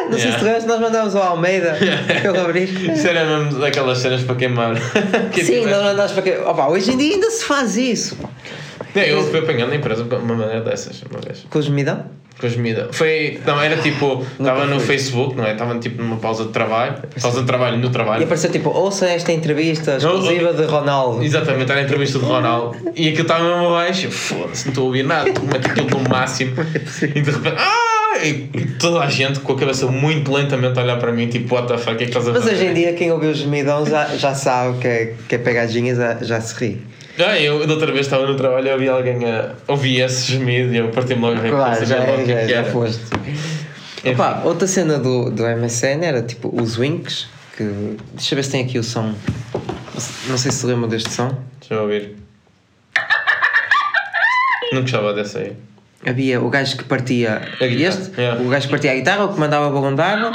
Não sei se Yeah. lembras, nós mandávamos ao Almeida para ele abrir. Isso era mesmo daquelas cenas para queimar. Que Sim, nós mandávamos para quê? Opa, hoje em dia ainda se faz isso. pá. Eu fui apanhando na empresa com uma maneira dessas, uma vez. Com gemidão? Com. Foi. Não, era tipo. Estava no. Facebook, não é? Estava tipo numa pausa de trabalho. Pausa de trabalho no E trabalho. apareceu tipo, ouça esta entrevista exclusiva de Ronaldo. Exatamente, era a entrevista do Ronaldo. E aquilo estava mesmo abaixo. Foda-se, não estou a ouvir nada. Tu metes aquilo no máximo. E de repente. Ah! E toda a gente com a cabeça muito lentamente a olhar para mim, tipo, what the fuck, o que é que estás a Mas fazer? hoje em dia quem ouviu o gemidão já, já sabe que é, que é pegadinha já, já se ri. Ah, eu da outra vez estava no trabalho e ouvi alguém a. ouvi esse gemido e eu parti-me logo a rir. Claro, já, logo o que já, é que já era. foste. Opa, outra cena do, do MSN era tipo os Winks, que. Deixa eu ver se tem aqui o som. Não sei se lembram deste som. Deixa eu ouvir. Não gostava dessa aí. Havia o gajo que partia A este, yeah. o gajo que partia a guitarra, o que mandava balão d'água,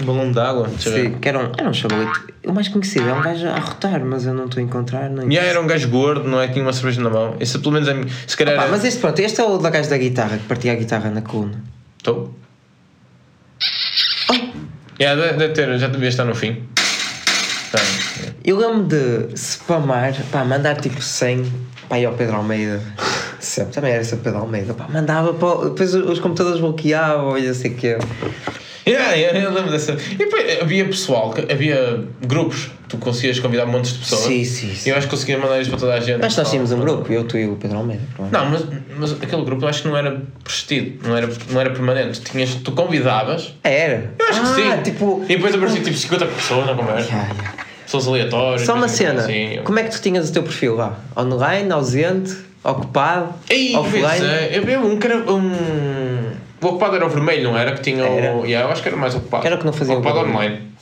balão de água? Deixa eu ver. sim, que era um, era um chavalito. O mais conhecido é um gajo a rotar, mas eu não estou a encontrar. Nem Yeah, era um gajo gordo, não é? Tinha uma cerveja na mão. Isso pelo menos é. Se calhar. Opa, era- mas este pronto, este é o da gajo da guitarra, que partia a guitarra na coluna. Estou? Yeah, deve, deve ter, já devia estar no fim. Tá. Eu lembro de spamar, pá, mandar tipo 100 pá, ao Pedro Almeida. Sempre, também era sempre Pedro Almeida, pá, mandava para. Depois os computadores bloqueavam e o que. Yeah, yeah, eu lembro dessa. E depois havia pessoal, havia grupos, tu conseguias convidar montes de pessoas. Sim, sim, E sim. eu acho que conseguia mandar isso para toda a gente. Mas nós tínhamos um grupo, eu, tu e o Pedro Almeida. Não, mas, mas aquele grupo eu acho que não era prestido, não era, não era permanente. Tinhas, tu convidavas. Era? Eu acho ah, que sim. tipo. E depois aparecia tipo 50 pessoas na conversa. Ya, ya. Pessoas aleatórias. Só uma depois, cena. Assim, Como é que tu tinhas o teu perfil lá? Online, ausente, ocupado, Ei, pois é, eu vi um um. O ocupado era o vermelho, não era? Que tinha Era. o. Yeah, eu acho que era mais ocupado. Era o que não fazia Ocupado online.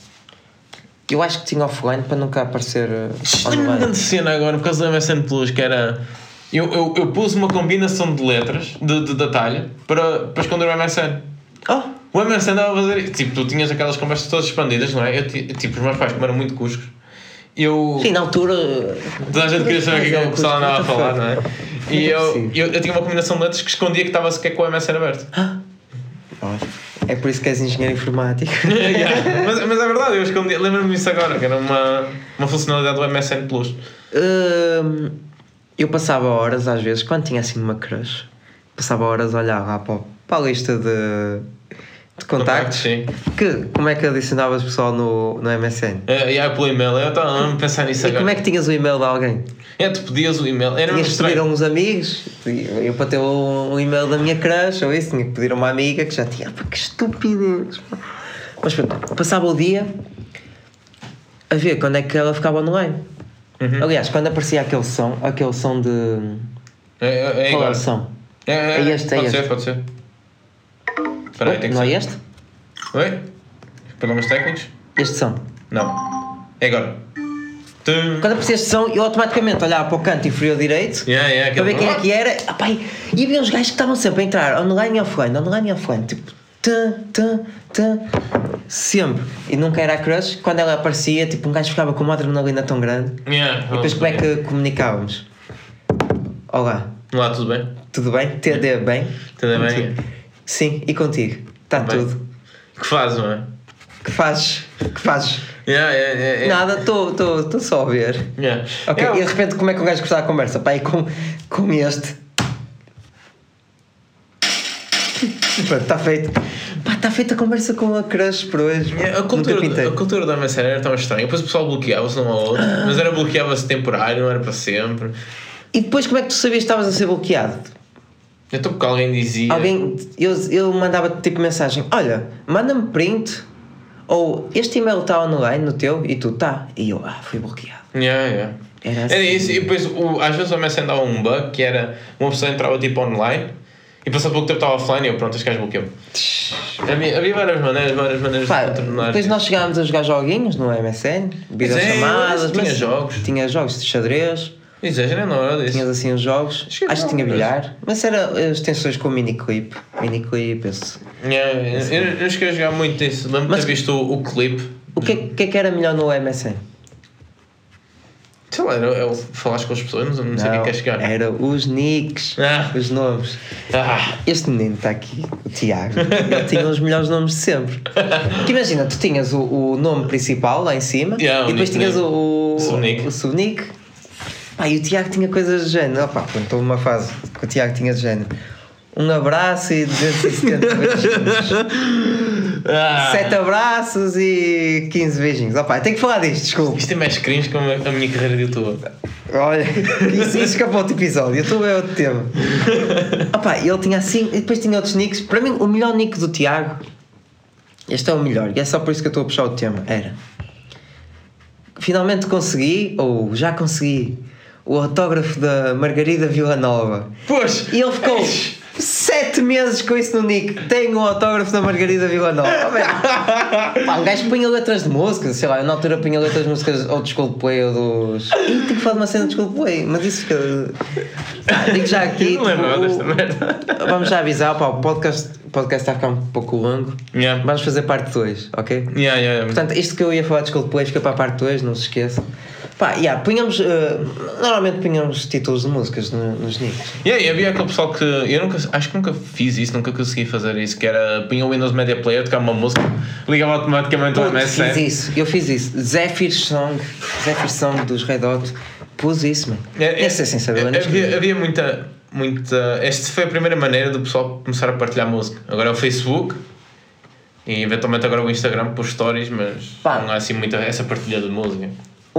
Eu acho que tinha offline para nunca aparecer uh, Lembro-me de cena agora por causa da MSN Plus que era. Eu, eu, eu pus uma combinação de letras de, de, talha para, para esconder o MSN. Oh, O MSN dava a fazer. Tipo, tu tinhas aquelas conversas todas expandidas, não é? Eu, ti- tipo, os meus pais, como eram muito cuscos, eu. sim, na altura. Toda a gente queria saber o que é que o pessoal andava a falar, não é? E é eu, eu, eu tinha uma combinação de letras que escondia que estava sequer com o MSN aberto. É por isso que és engenheiro informático. Yeah. mas, mas é verdade, eu escondi. Lembro-me disso agora, que era uma, uma funcionalidade do MSN Plus. Hum, eu passava horas, às vezes, quando tinha assim uma crush, passava horas a olhar lá para, o- para a lista de, de contactos. Sim. Que, como é que adicionavas pessoal no, no MSN? É, e aí pelo e-mail, eu estava a pensar nisso E agora. como é que tinhas o e-mail de alguém? É, tu pedias o e-mail. Era Tinhas que pedir a uns amigos, eu para ter um, e-mail da minha crush ou isso, tinha que pedir a uma amiga que já tinha. Pá, que estupidez! Mas pronto, passava o dia a ver quando é que ela ficava online. Uhum. Aliás, quando aparecia aquele som, aquele som de. É, é, é Qual é o som? É, é, É este, é pode este. ser, pode ser. Espera aí, tem que não ser. é este? Oi? Problemas técnicos? Este som. Não. É agora. Tum. Quando aparecia este som, eu automaticamente olhava para o canto inferior direito Yeah, yeah, para ver quem é que era. Ah, pá, e havia uns gajos que estavam sempre a entrar online e offline, online e offline, tipo. Tã, tã, tã, sempre. E nunca era a crush. Quando ela aparecia, tipo, um gajo ficava com uma adrenalina tão grande. Yeah, E depois, como é que comunicávamos? Olá, Lá, tudo bem? tudo bem? TD bem? Tudo bem? Sim, e contigo? Está Bem. tudo. que fazes, não é? Que fazes? Que fazes? Yeah, yeah, yeah. Nada, estou só a ver. Yeah. Ok, e de repente como é que o gajo gostava da conversa? Pá, e com, com este. Pronto, está feito. Pá, está feita a conversa com a crush por hoje. Yeah, a, cultura, a cultura da MSN era tão estranha. Depois o pessoal bloqueava-se um ao outro, mas era bloqueava-se temporário, não era para sempre. E depois como é que tu sabias que estavas a ser bloqueado? Então porque alguém dizia. Alguém, eu, eu mandava tipo mensagem: Olha, manda-me print. Ou este e-mail está online no teu e tu tá. E eu, ah, fui bloqueado. Yeah, yeah. Era Era assim. isso, e depois o, às vezes o MSN dava um bug que era uma pessoa entrava tipo online e passado pouco tempo estava offline e eu pronto, este gajo bloqueou. Havia, havia várias maneiras, várias maneiras Pá, de contornar. depois nós chegámos a jogar joguinhos no MSN, videochamadas, é, tinha mas- jogos. Tinha jogos de xadrez. Exagera, não era disso. Tinhas assim os jogos, Acho que acho que tinha bilhar, mas era as extensões com miniclip, miniclip, esse. Yeah, eu, eu não cheguei a jogar muito disso. Lembro-me de Mas- ter visto o, o clipe. O que, é- que é que era melhor no MSN? Sei lá, era, era falares com as pessoas, não, não sei o que é que é chegar. era os nicks, Ah. os nomes. Ah, Este menino está aqui, o Tiago, ele tinha os melhores nomes de sempre. Porque imagina, tu tinhas o, o nome principal lá em cima Yeah, o e depois nickname. tinhas o, O subnick. o subnick. Pá, e o Tiago tinha coisas de género. Opa, pronto, houve uma fase que o Tiago tinha de género. Um abraço e 270 beijinhos. ah. Sete abraços e 15 beijinhos. Opa, tenho que falar disto, desculpa. Isto é mais cringe que a minha- carreira de YouTube. Olha, isso, isso escapou outro episódio. YouTube é outro tema. Opa, ele tinha assim, e depois tinha outros nicks. Para mim, o melhor nick do Tiago, este é o melhor, e é só por isso que eu estou a puxar o tema. Era finalmente consegui, ou já consegui, o autógrafo da Margarida Villanova. Pois! E ele ficou sete meses com isso no nick. Tenho o autógrafo da Margarida Villanova. Oh. Pá, um gajo punha letras de músicas, sei lá, eu na altura punha letras de músicas ou dos Coldplay ou dos. Ih, tenho que falar de uma cena dos Coldplay, mas isso fica. Digo já aqui. não tipo, desta merda. Vamos já avisar, pá, o podcast, o podcast está a ficar um pouco longo. Yeah. Vamos fazer parte 2, ok? Yeah, yeah. Portanto, isto que eu ia falar dos Coldplay fica para a parte 2, não se esqueça. Pá, yeah, punhamos. eh, normalmente punhamos títulos de músicas no- nos nicks. Yeah, e havia aquele pessoal que eu nunca, acho que nunca fiz isso, nunca consegui fazer isso, que era punha o Windows Media Player, tocava uma música, ligava automaticamente ao Putz, MSN. fiz isso, eu fiz isso. Zephyr Song, Zephyr Song dos Red Hot, pus isso, mano. É, é, Esse é sem saber onde havia, havia muita, muita. Esta foi a primeira maneira do pessoal começar a partilhar música. Agora é o Facebook e eventualmente agora o Instagram por stories, mas Pá. não há assim muita essa partilha de música.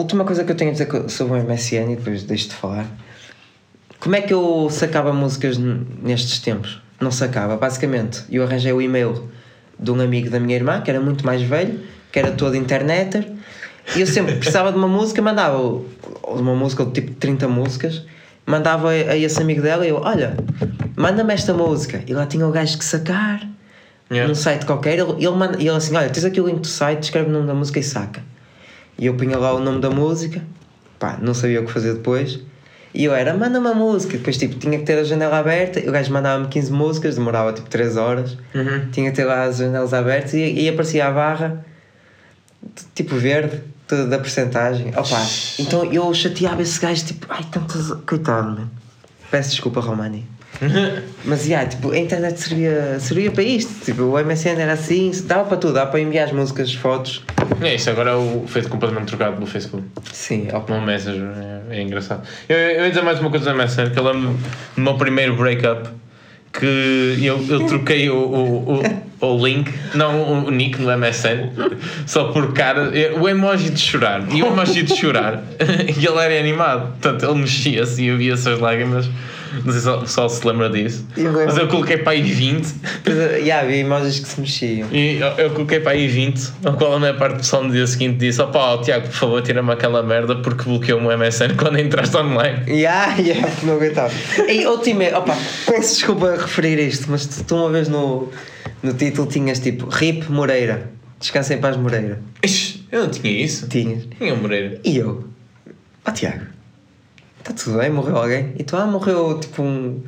Última coisa que eu tenho a dizer sobre o MSN e depois deixo de falar. Como é que eu sacava músicas nestes tempos? Não sacava. Basicamente, eu arranjei o e-mail de um amigo da minha irmã, que era muito mais velho, que era todo interneter, e eu sempre precisava de uma música, mandava ou de uma música, ou de tipo 30 músicas, mandava a esse amigo dela e eu, olha, manda-me esta música. E lá tinha o gajo que sacar Yeah. num site qualquer, ele, ele, manda, ele assim, olha, tens aqui o link do site, escreve o nome da música e saca. E eu punha lá o nome da música, pá, não sabia o que fazer depois. E eu era, manda uma música. Depois, tipo, tinha que ter a janela aberta. O gajo mandava-me 15 músicas, demorava tipo 3 horas. Uhum. Tinha que ter lá as janelas abertas e, e aparecia a barra, tipo verde, toda da porcentagem. Opa, então eu chateava esse gajo, tipo, ai, tantas. Coitado, mano. Peço desculpa, Romani. Mas, yeah, tipo, a internet servia, servia para isto. Tipo, o MSN era assim, dava para tudo, dava para enviar as músicas, as fotos. É, isso agora é o feito completamente trocado pelo Facebook. Sim, opa. No Messenger, é, é engraçado. Eu, eu ia dizer mais uma coisa do MSN, que eu lembro do meu primeiro breakup que eu, eu troquei o, o, o, o link, não o nick no MSN, só por cara, o emoji de chorar. E o emoji de chorar, e ele era animado, portanto ele mexia-se e eu via essas lágrimas. Não sei se o pessoal se lembra disso, Eu mas eu coloquei para aí 20 Depois, yeah, havia emojis que se mexiam. e eu, eu coloquei para aí 20, ao qual a maior parte do pessoal no dia seguinte disse: Opá, Tiago, por favor, tira-me aquela merda porque bloqueou-me o MSN quando entraste online. Yeah, yeah, não aguentava. Ei, outro e-mail, opa, peço desculpa referir isto, mas tu, tu uma vez no, no título tinhas tipo RIP Moreira. Descansa em paz Moreira. Ixi, eu não tinha isso. Tinhas. Tinha o Moreira. E eu? Ó Tiago, está tudo bem? Morreu alguém? E tu, ah, morreu tipo um.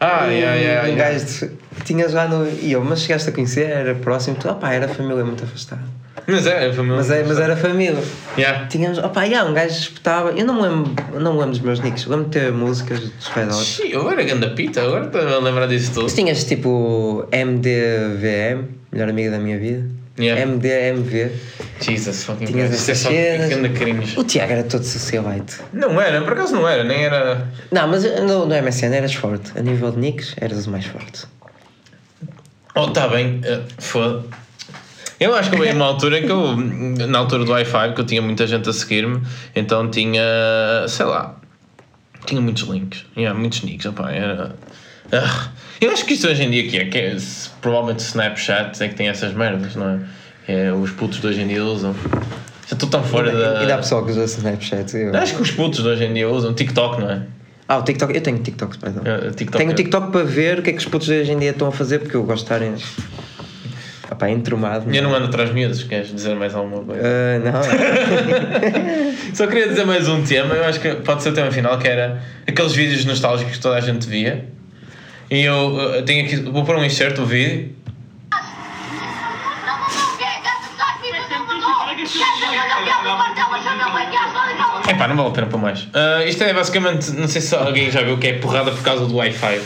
Ah, um, yeah, yeah, um yeah. gajo de. Tinhas lá no. E eu, mas chegaste a conhecer, era próximo, tu, opá, era família muito afastada. Mas é, foi meu. Mas, é, mas era família. Yeah. Tínhamos, opá, yeah, um gajo espetava. Eu não me lembro, não me lembro dos meus nicks, eu lembro de ter músicas dos Red Hot. Ixi, eu era ganda pita, agora estou a lembrar disso tudo. Tu tinhas tipo MDVM, melhor amiga da minha vida. Yeah. MDMV. Jesus fucking Tinhas Christ. É só cringe. O Tiago era todo socialite. Não era, por acaso não era, nem era. Não, mas no, no MSN eras forte. A nível de nicks, eras o mais forte. Oh, tá bem, uh, foda. Eu acho que houve uma altura em que eu, na altura do Wi-Fi, que eu tinha muita gente a seguir-me, então tinha, sei lá, tinha muitos links, yeah, muitos nicks, opá, era... Ah, eu acho que isto hoje em dia que é, que é provavelmente o Snapchat é que tem essas merdas, não é? é os putos de hoje em dia usam. Já estou tão fora da... E dá pessoal que usa Snapchat. Eu... Acho que os putos de hoje em dia usam TikTok, não é? Ah, o TikTok. Eu tenho TikTok, perdão. É, TikTok Tenho é- o TikTok para ver o que é que os putos de hoje em dia estão a fazer, porque eu gosto de estar em... Opá, entromado. Eu não ando atrás miúdos, queres dizer mais alguma coisa? Ah, não. Só queria dizer mais um tema, eu acho que pode ser o tema final, que era aqueles vídeos nostálgicos que toda a gente via. E eu, uh, tenho aqui, vou pôr um insert do vídeo. Epá, não vale a pena para mais. Uh, isto é basicamente, não sei se alguém já viu que é porrada por causa do Wi-Fi.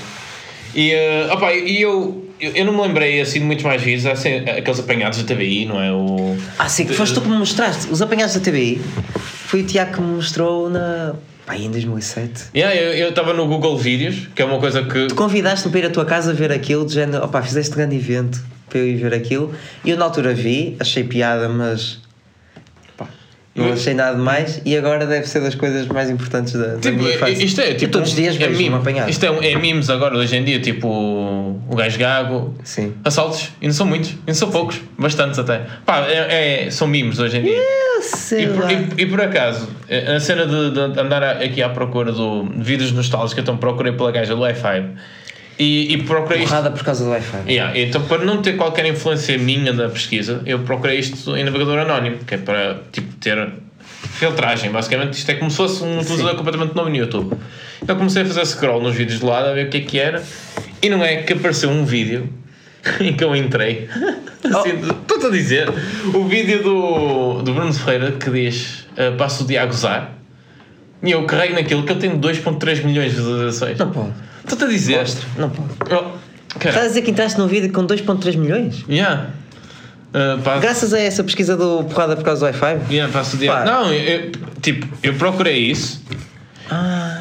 E, uh, opa, e eu, eu, eu não me lembrei assim de muitos mais vídeos, assim, aqueles apanhados da TVI, não é? O, Ah, sim, que foste tu que me mostraste. Os apanhados da TVI. Foi o Tiago que me mostrou na... Pá, em 2007. Yeah, eu estava no Google Vídeos, que é uma coisa que. Tu convidaste-me para ir à tua casa ver aquilo, de género, opá, fizeste grande evento para eu ir ver aquilo. E eu na altura vi, achei piada, mas. pá, não achei nada mais. E agora deve ser das coisas mais importantes da, da Tipo, minha infância. isto é Eu tipo. todos os dias é vejo meme. um apanhado. Isto é, é memes agora, hoje em dia, tipo o gajo gago. Sim. Assaltos, e não são muitos, e não são poucos, bastantes até. Pá, é, é- são memes hoje em dia. Eu sei E por, lá. e- e por acaso, a cena de, de andar aqui à procura do, de vídeos nostálgicos, então procurei pela gaja do Wi-Fi e, e procurei isto. Porrada por causa do Wi-Fi. Yeah, então, para não ter qualquer influência minha da pesquisa, eu procurei isto em navegador anónimo, que é para tipo, ter filtragem. Basicamente, isto é como se fosse um utilizador completamente novo no YouTube. Então, comecei a fazer scroll nos vídeos de lado, a ver o que é que era, e não é que apareceu um vídeo em que eu entrei. Assim, Estou-te a dizer, o vídeo do, do Bruno Ferreira que diz uh, Passo o dia a gozar. E eu carrego naquilo que eu tenho 2.3 milhões de visualizações. Não pode. Estou-te a dizer. Mostra. Não pode. Oh. Estás a dizer que entraste num vídeo com 2.3 milhões? Yeah. Uh, passo, Graças a essa pesquisa do porrada por causa do Wi-Fi? yeah, passo o dia. Pá. Não, eu- tipo, eu procurei isso.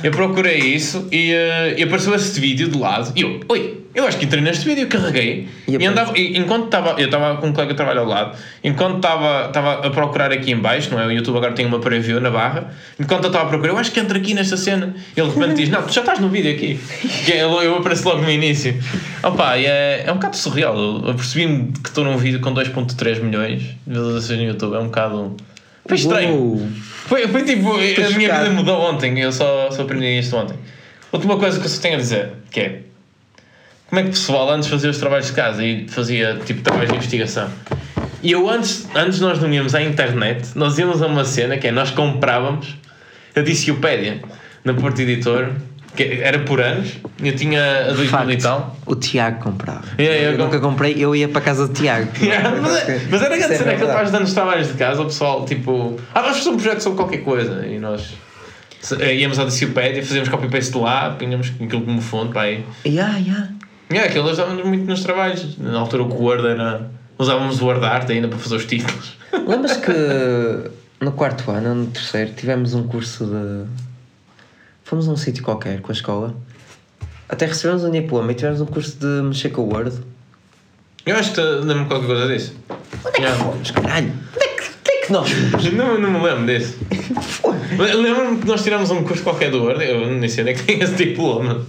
Eu procurei isso e, eh, e apareceu este vídeo de lado. E eu, oi, eu acho que entrei neste vídeo, carreguei. E E, andava, e enquanto estava, eu estava com um colega de trabalho ao lado, enquanto estava, estava a procurar aqui em baixo, não é? O YouTube agora tem uma preview na barra. Enquanto eu estava a procurar, eu acho que entra aqui nesta cena. Ele de repente diz: Não, tu já estás no vídeo aqui. Que é- eu, eu apareço logo no início. Opa, é, é um bocado surreal. Eu, eu percebi-me que estou num vídeo com 2,3 milhões de visualizações no YouTube. É um bocado. Foi estranho. Uou. Foi, foi tipo, a minha chocado. vida mudou ontem, eu só, só aprendi isto ontem. Última coisa que eu só tenho a dizer, que é como é que o pessoal antes fazia os trabalhos de casa e fazia tipo trabalhos de investigação. E eu antes, antes nós não íamos à internet, nós íamos a uma cena que é nós comprávamos a Diciopédia na Porto Editor, era por anos, eu tinha a 2000 e tal. O Tiago comprava. Yeah, eu eu nunca comprei, eu ia para a casa do Tiago. Yeah, mas, é- mas era grande é cena, aquele faz dando os trabalhos de casa, o pessoal tipo, ah, vamos fazer um projeto sobre qualquer coisa. E nós eh, íamos à Diciopédia, fazíamos copy-paste de lá, punhamos aquilo como fonte para aí. Yeah, yeah. É, aquilo ajudava-nos muito nos trabalhos. Na altura o Word era. Usávamos o Word Art ainda para fazer os títulos. Lembras que no quarto ano, no terceiro, tivemos um curso de. Fomos a um sítio qualquer com a escola. Até recebemos um diploma e tivemos um curso de mexer com o Word. Eu acho que lembro-me qualquer coisa disso. Yeah. Fomos, caralho! Onde é que, onde é que nós fomos? Não, não me lembro disso. Lembro-me que nós tirámos um curso qualquer do Word, eu nem sei onde é que tem esse diploma.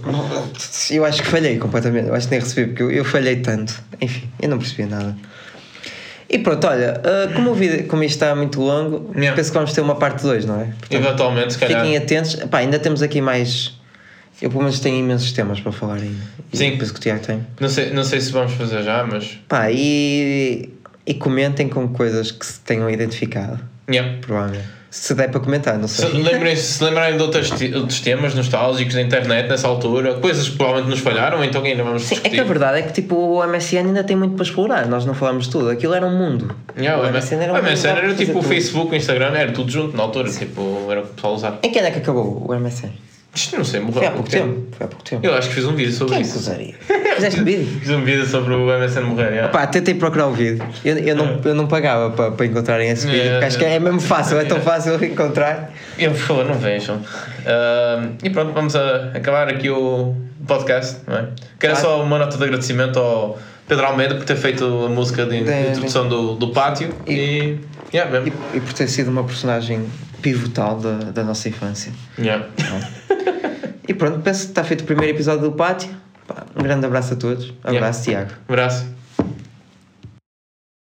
Eu acho que falhei completamente. Eu acho que nem recebi porque eu, eu falhei tanto. Enfim, eu não percebi nada. E pronto, olha, ah, como, o vídeo, como isto está muito longo, Yeah. penso que vamos ter uma parte 2, não é? Portanto, Eventualmente, se calhar. Fiquem atentos. Pá, ainda temos aqui mais. Eu pelo menos tenho imensos temas para falar ainda. Sim. Penso que o Tiago tem. Não sei, não sei se vamos fazer já, mas. Pá, e, e comentem com coisas que se tenham identificado. Yeah. Provavelmente. Se der para comentar, não Se sei. lembrem-se se lembrarem de outros, outros temas nostálgicos da internet nessa altura, coisas que provavelmente nos falharam, então ainda vamos Sim, é discutir. que a verdade é que tipo, o MSN ainda tem muito para explorar. Nós não falamos de tudo. Aquilo era um mundo. Yeah, o MSN era, o um MSN mundo era para tipo o. Facebook, o Instagram, era tudo junto na altura, tipo, era o o pessoal usava. Em que ano é que acabou o MSN? Isto não sei, morreu Foi há pouco tempo. Foi há pouco tempo. Eu acho que fiz um vídeo sobre Quem é que isso. usaria? Fizeste vídeo? Fiz um vídeo sobre o MSN morrer, yeah. Pá, tentei procurar o vídeo. Eu, eu, não, eu não pagava para, para encontrarem esse vídeo. É, porque acho que é mesmo fácil, é tão fácil encontrar. Eu, por favor, não vejam. Ahm, e pronto, vamos acabar aqui o podcast, não é? Quero Claro. só uma nota de agradecimento ao Pedro Almeida por ter feito a música de, de introdução do, do pátio e... E- yeah. E, e por ter sido uma personagem pivotal da, da nossa infância. Yeah. E pronto, penso que está feito o primeiro episódio do Pátio. Pá, um grande abraço a todos. Abraço, Tiago. Abraço.